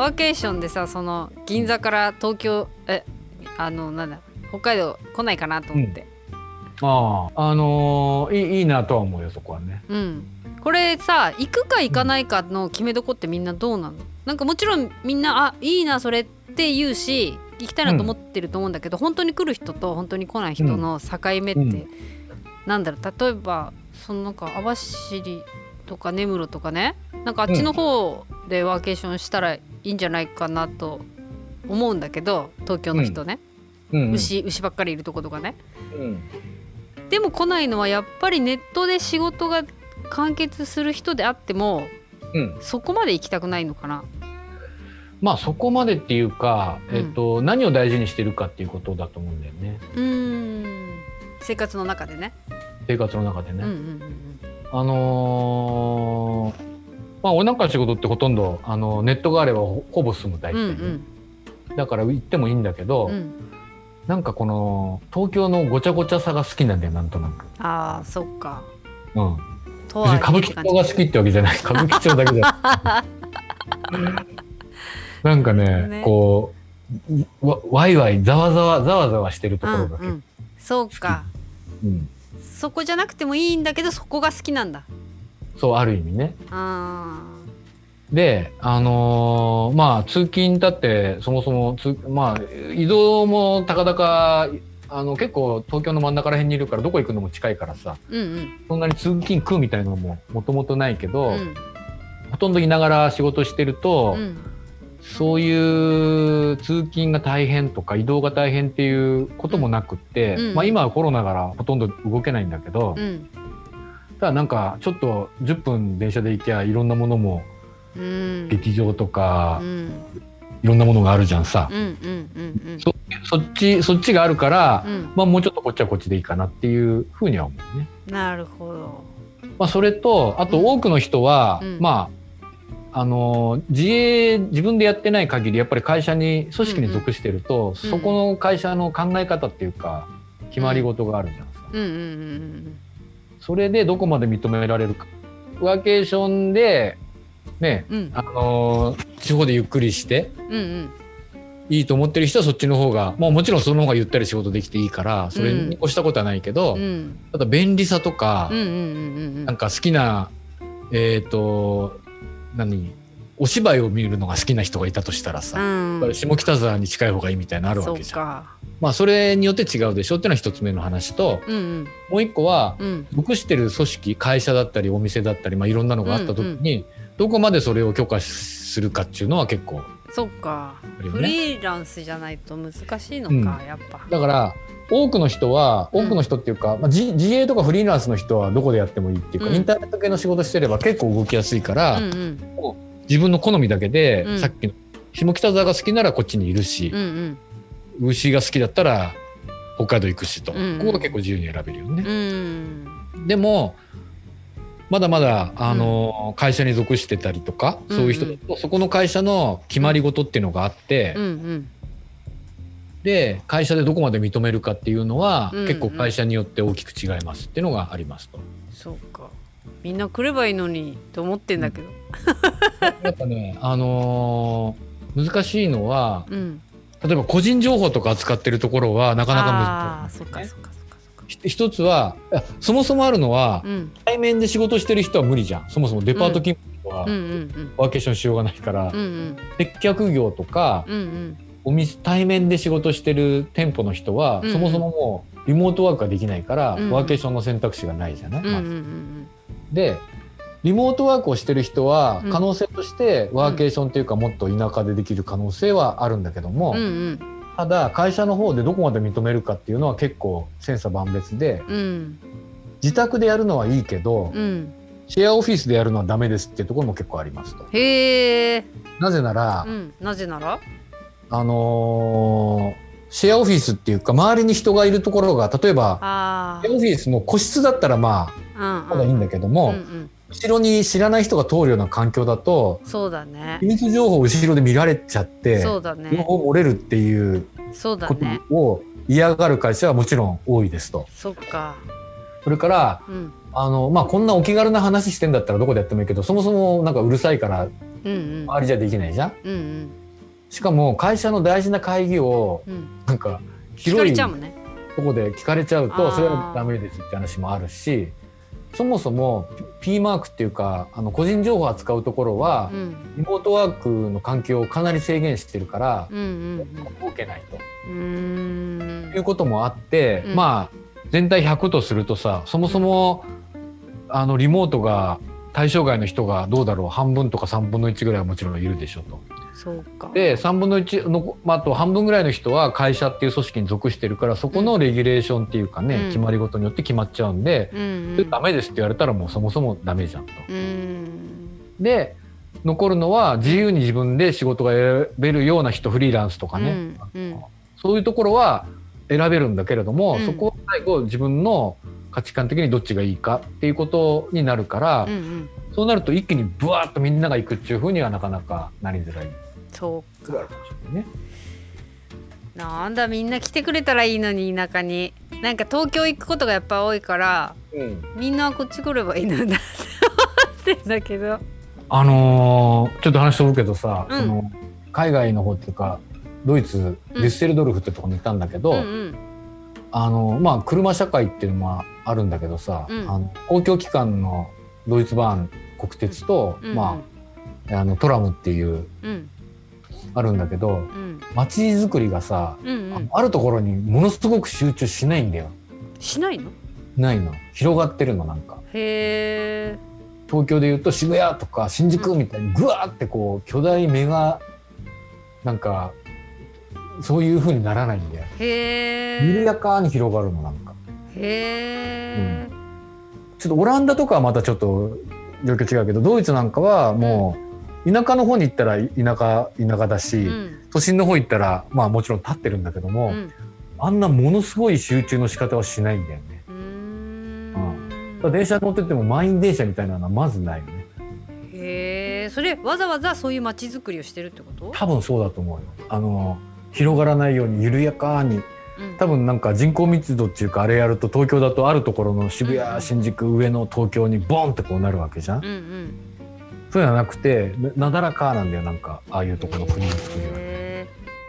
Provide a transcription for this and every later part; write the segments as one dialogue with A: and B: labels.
A: ワーケーションでさその銀座から東京えあのなんだ北海道来ないかなと思って、
B: あああのーいいいいなとは思うよそこはね。
A: うん。これさ行くか行かないかの決めどこってみんなどうなの？なんかもちろんみんなあいいなそれって言うし行きたいなと思ってると思うんだけど、本当に来る人と本当に来ない人の境目って、
B: うん。
A: なんだろう？例えばそのなんか網走とか根室とかね？なんかあっちの方でワーケーションしたらいいんじゃないかなと思うんだけど東京の人ね、
B: うん。うん
A: 牛牛ばっかりいるとことかね。
B: うん。
A: でも来ないのはやっぱりネットで仕事が完結する人であっても
B: うん。
A: そこまで行きたくないのかな。
B: まあそこまでっていうか、
A: うん。
B: えっと、何を大事にしてるかっていうことだと思うんだよね。
A: うーん。生活の中でね。
B: 生活の中でね。
A: うんうんうん。
B: あのーまあ俺なんかの仕事ってほとんどあのネットがあればほほぼ済む大
A: う
B: 体
A: ん。
B: ね、だから行ってもいいんだけど、
A: うん。うん
B: なんかこの東京のごちゃごちゃさが好きなんだよなんとなく。
A: ああそっか。
B: うん、
A: と
B: 別に歌舞伎町が好きってわけじゃない。歌舞伎町だけじゃない なんかね
A: ね。
B: こうわワイワイざわざわざわざわしてるところが結構、
A: うんうん、そうか。
B: うん。
A: そこじゃなくてもいいんだけどそこが好きなんだ
B: そうある意味ね。
A: あ
B: であのーまあ通勤だってそもそもつまあ移動もたかだかあの結構東京の真ん中ら辺にいるからどこ行くのも近いからさ
A: ーうんうん。
B: そんなに通勤食うみたいなのももともとないけど、
A: うん。
B: ほとんどいながら仕事してると、
A: うん。
B: そういう通勤が大変とか移動が大変っていうこともなくって、
A: うん。
B: まあ、今はコロナからほとんど動けないんだけど、
A: うん
B: ただなんかちょっと10分電車で行きゃいろんなものも
A: うん。
B: 劇場とか
A: う、ん。
B: いろんなものがあるじゃんさ、
A: うんうんうんうん。
B: そそっちそっちがあるから、
A: うん。
B: まあ、もうちょっとこっちはこっちでいいかなっていうふうには思うね。
A: なるほど。
B: まあ、それとあと
A: うん。
B: 多くの人は、
A: うん。
B: まああの自営自分でやってない限りやっぱり会社に組織に属してると、そこの会社の考え方っていうか決まり事があるじゃんさ、
A: うんうんうん
B: それでどこまで認められるか。ワーケーションでね
A: うん。うん
B: あの地方でゆっくりして
A: うんうん。
B: いいと思ってる人はそっちの方が、まあ、もちろんその方がゆったり仕事できていいからそれに越したことはないけど、
A: うん。
B: ただ便利さとか、
A: うんうんうんうん
B: なんか好きなえっ、と何？お芝居を見るのが好きな人がいたとしたらさ、
A: うん。
B: 下北沢に近い方がいいみたいなのあるわけじゃん。まあそれによって違うでしょっていうのは一つ目の話と
A: うんうん。
B: もう一個は
A: うん。
B: 属してる組織会社だったりお店だったり、まあ、いろんなのがあった時に、どこまでそれを許可するかっていうのは結構
A: そっか。フリーランスじゃないと難しいのか、やっぱ。
B: だから多くの人は多くの人っていうか、まあ、自自営とかフリーランスの人はどこでやってもいいっていうか、
A: うん。
B: インターネット系の仕事してれば結構動きやすいから、
A: うんうん
B: 自分の好みだけで、
A: うん。
B: さっきの下北沢が好きならこっちにいるし
A: う、ん
B: 牛が好きだったら北海道行くしと、
A: うん
B: ここが結構自由に選べるよね。
A: うん。うん
B: でもまだまだあの、会社に属してたりとか、
A: うん
B: そういう人だとそこの会社の決まり事っていうのがあって、
A: うんうん。
B: で会社でどこまで認めるかっていうのは、
A: うんうん。
B: 結構会社によって大きく違いますっていうのがありますと。
A: そうかみんな来ればいいのにと思ってんだけど。
B: やっぱね、あのー難しいのは
A: うん。
B: 例えば個人情報とか扱ってるところはなかなか難しい。
A: そっかそっかそっかそっか。
B: ひ一つはそもそもあるのは、
A: うん。
B: 対面で仕事してる人は無理じゃん。そもそもデパート勤務は
A: うん。うん
B: ワーケーションしようがないから、
A: うんうん。
B: 接客業とか、
A: うんうん。
B: お店対面で仕事してる店舗の人は、
A: うん
B: そもそももうリモートワークができないから、
A: うん
B: ワーケーションの選択肢がないじゃない、
A: うんうんう
B: まず。
A: ん
B: でリモートワークをしてる人は
A: うん。
B: 可能性としてワーケーションっていうかもっと田舎でできる可能性はあるんだけども、
A: うんうん。
B: ただ会社の方でどこまで認めるかっていうのは結構千差万別で
A: うん。
B: 自宅でやるのはいいけど、
A: うん。
B: シェアオフィスでやるのはダメですっていうところも結構ありますと。
A: へえ。
B: なぜなら、
A: うん。なぜなら？
B: あのーシェアオフィスっていうか周りに人がいるところが例えば
A: あ
B: シェアオフィスの個室だったらま
A: あ
B: あまだいいんだけども、
A: うんうん。
B: 後ろに知らない人が通るような環境だと
A: そうだね。
B: 秘密情報を後ろで見られちゃって
A: そうだ
B: 情
A: ね
B: 報漏れるっていうこ
A: そうだね。
B: とを嫌がる会社はもちろん多いですと。
A: そっか。
B: それから
A: うん。
B: あのまあこんなお気軽な話してんだったらどこでやってもいいけどそもそもなんかうるさいから
A: うんうん。
B: 周りじゃできないじゃん。
A: うんうん。
B: しかも会社の大事な会議を
A: うん。
B: なんか広いとこで聞かれちゃうとそれはダメですって話もあるしそもそも P マークっていうかあの個人情報を扱うところは
A: うん。
B: リモートワークの環境をかなり制限してるから
A: うんうん
B: 受けないと。いうこともあって、
A: うん。
B: まあ全体100とするとさそもそもあのリモートが対象外の人がどうだろう半分とか3分の1ぐらいはもちろんいるでしょうと。
A: そうか。
B: で3分の1の、まあ、あと半分ぐらいの人は会社っていう組織に属してるからそこのレギュレーションっていうかね、
A: うん。
B: 決まり事によって決まっちゃうんで、
A: うん
B: それダメですって言われたらもうそもそもダメじゃんと。
A: うん。
B: で残るのは自由に自分で仕事が選べるような人フリーランスとかね、
A: うんうん。
B: そういうところは選べるんだけれども、
A: うん。
B: そこを最後自分の価値観的にどっちがいいかっていうことになるから、
A: うんうん。
B: そうなると一気にブワーッとみんなが行くっていうふうにはなかなかなりづらい。
A: そう
B: か。ね。
A: なんだみんな来てくれたらいいのに田舎に。なんか東京行くことがやっぱ多いから
B: うん
A: みんなこっち来ればいいのになって思ってんだけど。
B: あのーちょっと話飛ぶけどさ、
A: うん。
B: その海外の方っていうかドイツデュッセルドルフってとこに行ったんだけど、
A: うんうん。
B: あのまあ車社会っていうのもあるんだけどさ、
A: うん。
B: あの公共機関のドイツバーン国鉄と、
A: うん。
B: まああのトラムっていう
A: うん
B: あるんだけど
A: うん。
B: 街づくりがさ、
A: うんうん。
B: ああるところにものすごく集中しないんだよ。
A: しないの？
B: ないの。広がってるのなんか。
A: へえ
B: 東京でいうと渋谷とか新宿みたいにぐわーってこう巨大メガなんかそういう風にならないんだよ。
A: へ
B: 緩
A: え
B: やかに広がるのなんか。
A: へえ
B: ちょっとオランダとかはまたちょっと状況違うけどドイツなんかはもう田舎の方に行ったら田舎田舎だし、
A: うん。
B: 都心の方行ったらまあもちろん立ってるんだけども、
A: うん。
B: あんなものすごい集中の仕方はしないんだよね。
A: うーん。
B: だから電車乗ってても満員電車みたいなのはまずないよね。
A: へえそれわざわざそういう街づくりをしてるってこと？
B: 多分そうだと思うよ。あの広がらないように緩やかに。
A: うん。
B: 多分なんか人口密度っていうかあれやると東京だとあるところの渋
A: うん。
B: 谷新宿上野東京にボンってこうなるわけじゃん。
A: うんうん
B: そういうのはなくてななだらかなんだよなんかああいうところの国の作りは。
A: へ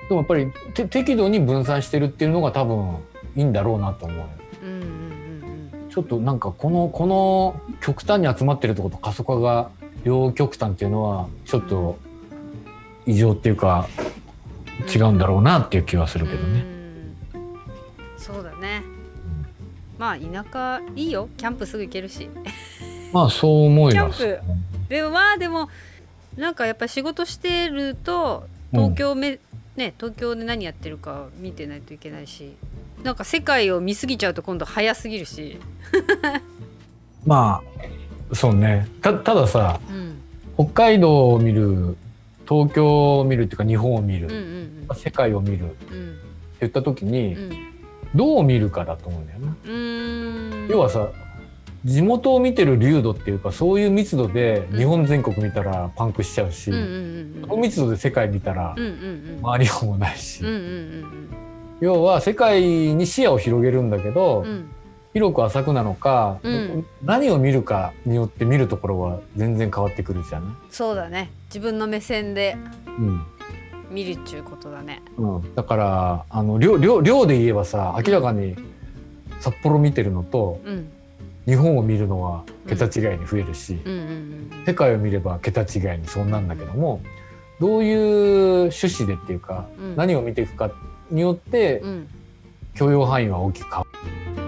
B: でもやっぱりて適度に分散してるっていうのが多分いいんだろうなと思うよ。
A: ーうんうんうん
B: ちょっとなんかこのこの極端に集まってるとこと過疎化が両極端っていうのはちょっと異常っていうか違うんだろうなっていう気はす
A: うん
B: るけどね。
A: うんそうだねまあ田舎いいよキャンプすぐ行けるし
B: まあそう思います。
A: キャンでもまあでもなんかやっぱ仕事してると東京め、ね東京で何やってるか見てないといけないしなんか世界を見すぎちゃうと今度早すぎるし、
B: まあそうね。たたださ
A: うん、
B: 北海道を見る東京を見るっていうか日本を見る、
A: うんうん
B: 世界を見る。って
A: うん
B: 言った時に
A: うん。
B: どう見るかだと思うんだよね。要はさ地元を見てる流度っていうかそういう密度で日本全国見たらパンクしちゃうし、
A: うんうんうん
B: その密度で世界見たら周りようもないし、
A: うんうんうん
B: 要は世界に視野を広げるんだけど、
A: うん。うん
B: 広く浅くなのか、
A: うん。
B: 何を見るかによって見るところは全然変わってくるじゃん。
A: そうだね。自分の目線で
B: うん。
A: 見るっちゅうことだね。
B: うん、だからあの量量量で言えばさ明らかに札幌見てるのと
A: うん
B: 日本を見るのは桁違いに増えるし、世界を見れば桁違いにそうなんだけどもどういう趣旨でっていうか、
A: うん。
B: 何を見ていくかによって許容範囲は大きく変わる。